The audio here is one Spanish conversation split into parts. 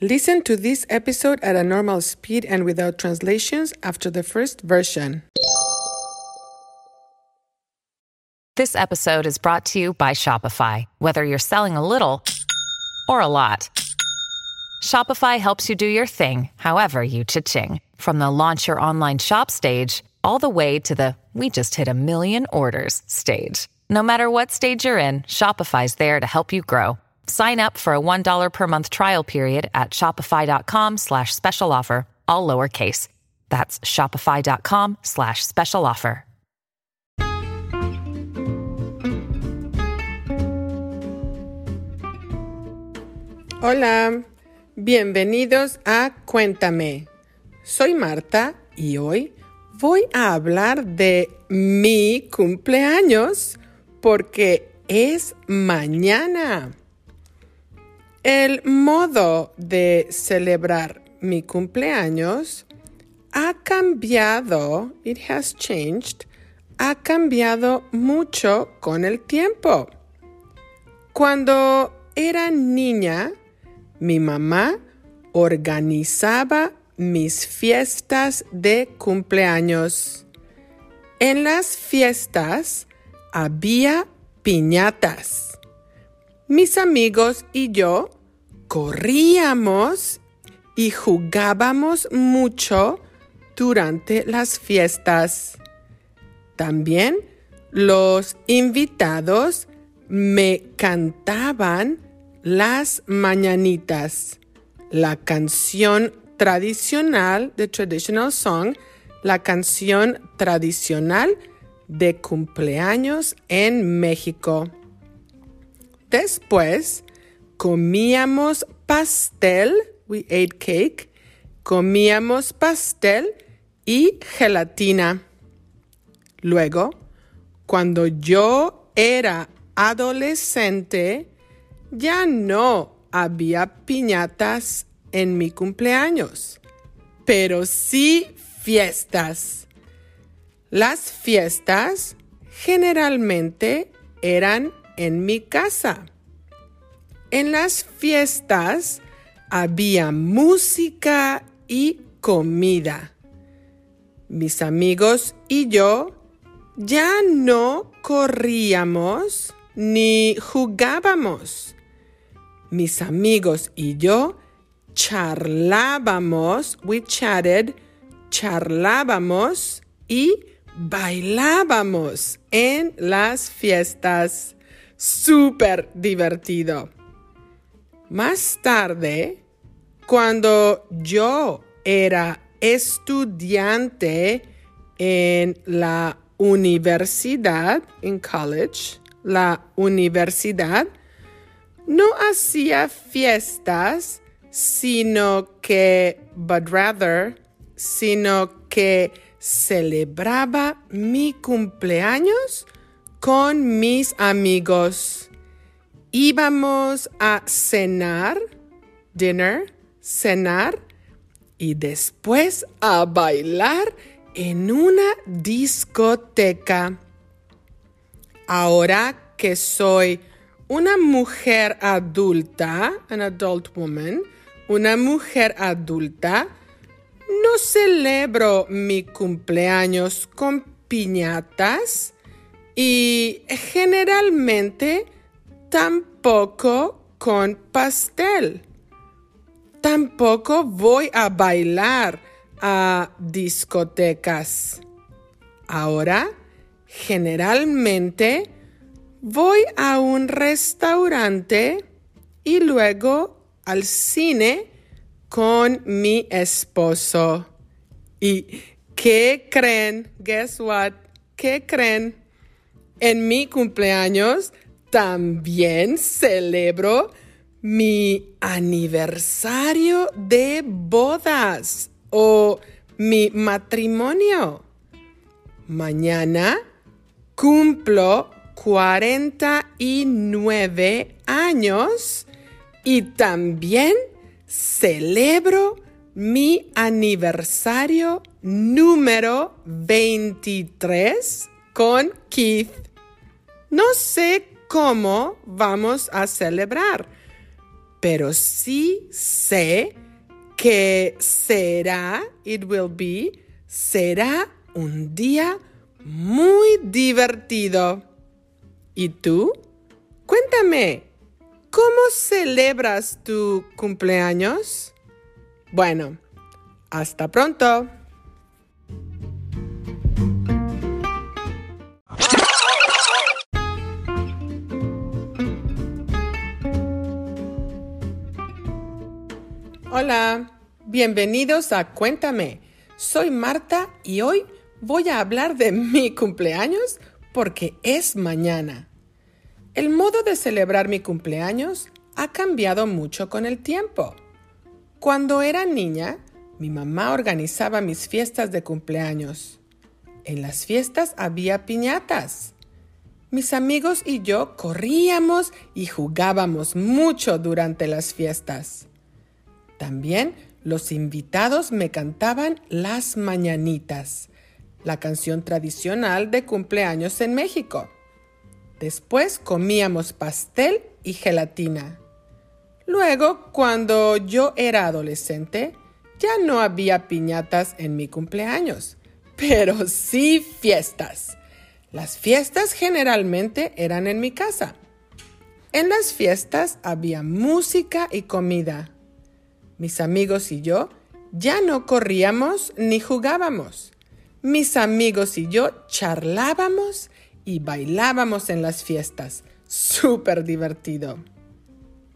Listen to this episode at a normal speed and without translations after the first version. This episode is brought to you by Shopify. Whether you're selling a little or a lot, Shopify helps you do your thing, however you cha-ching. From the launch your online shop stage, all the way to the we just hit a million orders stage. No matter what stage you're in, Shopify's there to help you grow. Sign up for a $1 per month trial period at shopify.com slash special offer, all lowercase. That's shopify.com slash special offer. Hola, bienvenidos a Cuéntame. Soy Marta y hoy voy a hablar de mi cumpleaños porque es mañana. El modo de celebrar mi cumpleaños ha cambiado, it has changed, ha cambiado mucho con el tiempo. Cuando era niña, mi mamá organizaba mis fiestas de cumpleaños. En las fiestas había piñatas. Mis amigos y yo corríamos y jugábamos mucho durante las fiestas. También los invitados me cantaban las mañanitas, la canción tradicional, the traditional song, la canción tradicional de cumpleaños en México. Después comíamos pastel, we ate cake, comíamos pastel y gelatina. Luego, cuando yo era adolescente, ya no había piñatas en mi cumpleaños, pero sí fiestas. Las fiestas generalmente eran en mi casa. En las fiestas había música y comida. Mis amigos y yo ya no corríamos ni jugábamos. Mis amigos y yo charlábamos, we chatted, charlábamos y bailábamos en las fiestas. Súper divertido. Más tarde, cuando yo era estudiante en la universidad, en college, la universidad, no hacía fiestas, sino que, but rather, sino que celebraba mi cumpleaños con mis amigos. Íbamos a cenar, dinner, cenar, y después a bailar en una discoteca. Ahora que soy una mujer adulta, an adult woman, una mujer adulta, no celebro mi cumpleaños con piñatas y generalmente tampoco con pastel. Tampoco voy a bailar a discotecas. Ahora, generalmente, voy a un restaurante y luego al cine con mi esposo. ¿Y qué creen? Guess what? ¿Qué creen? En mi cumpleaños también celebro mi aniversario de bodas o mi matrimonio. Mañana cumplo 49 años y también celebro mi aniversario número 23 con Keith. No sé cómo vamos a celebrar, pero sí sé que será, it will be, será un día muy divertido. ¿Y tú? Cuéntame, ¿cómo celebras tu cumpleaños? Bueno, hasta pronto. Hola, bienvenidos a Cuéntame. Soy Marta y hoy voy a hablar de mi cumpleaños porque es mañana. El modo de celebrar mi cumpleaños ha cambiado mucho con el tiempo. Cuando era niña, mi mamá organizaba mis fiestas de cumpleaños. En las fiestas había piñatas. Mis amigos y yo corríamos y jugábamos mucho durante las fiestas. También los invitados me cantaban las mañanitas, la canción tradicional de cumpleaños en México. Después comíamos pastel y gelatina. Luego, cuando yo era adolescente, ya no había piñatas en mi cumpleaños, pero sí fiestas. Las fiestas generalmente eran en mi casa. En las fiestas había música y comida. Mis amigos y yo ya no corríamos ni jugábamos. Mis amigos y yo charlábamos y bailábamos en las fiestas. Súper divertido.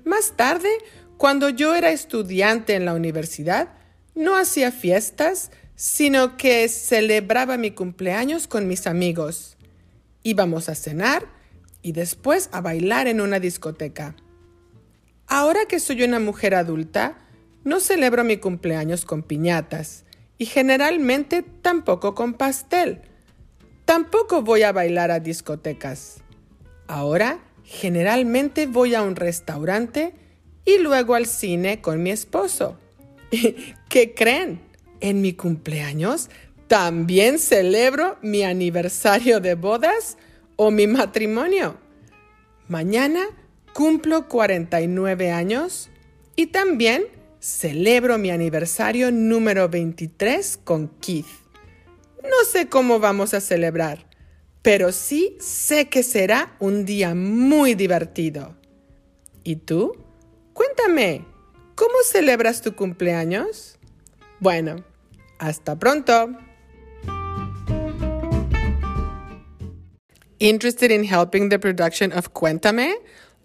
Más tarde, cuando yo era estudiante en la universidad, no hacía fiestas, sino que celebraba mi cumpleaños con mis amigos. Íbamos a cenar y después a bailar en una discoteca. Ahora que soy una mujer adulta, no celebro mi cumpleaños con piñatas y generalmente tampoco con pastel. Tampoco voy a bailar a discotecas. Ahora generalmente voy a un restaurante y luego al cine con mi esposo. ¿Qué creen? En mi cumpleaños también celebro mi aniversario de bodas o mi matrimonio. Mañana cumplo 49 años y también celebro mi aniversario número 23 con Keith. No sé cómo vamos a celebrar, pero sí sé que será un día muy divertido. ¿Y tú? Cuéntame, ¿cómo celebras tu cumpleaños? Bueno, hasta pronto. Interested in helping the production of Cuéntame?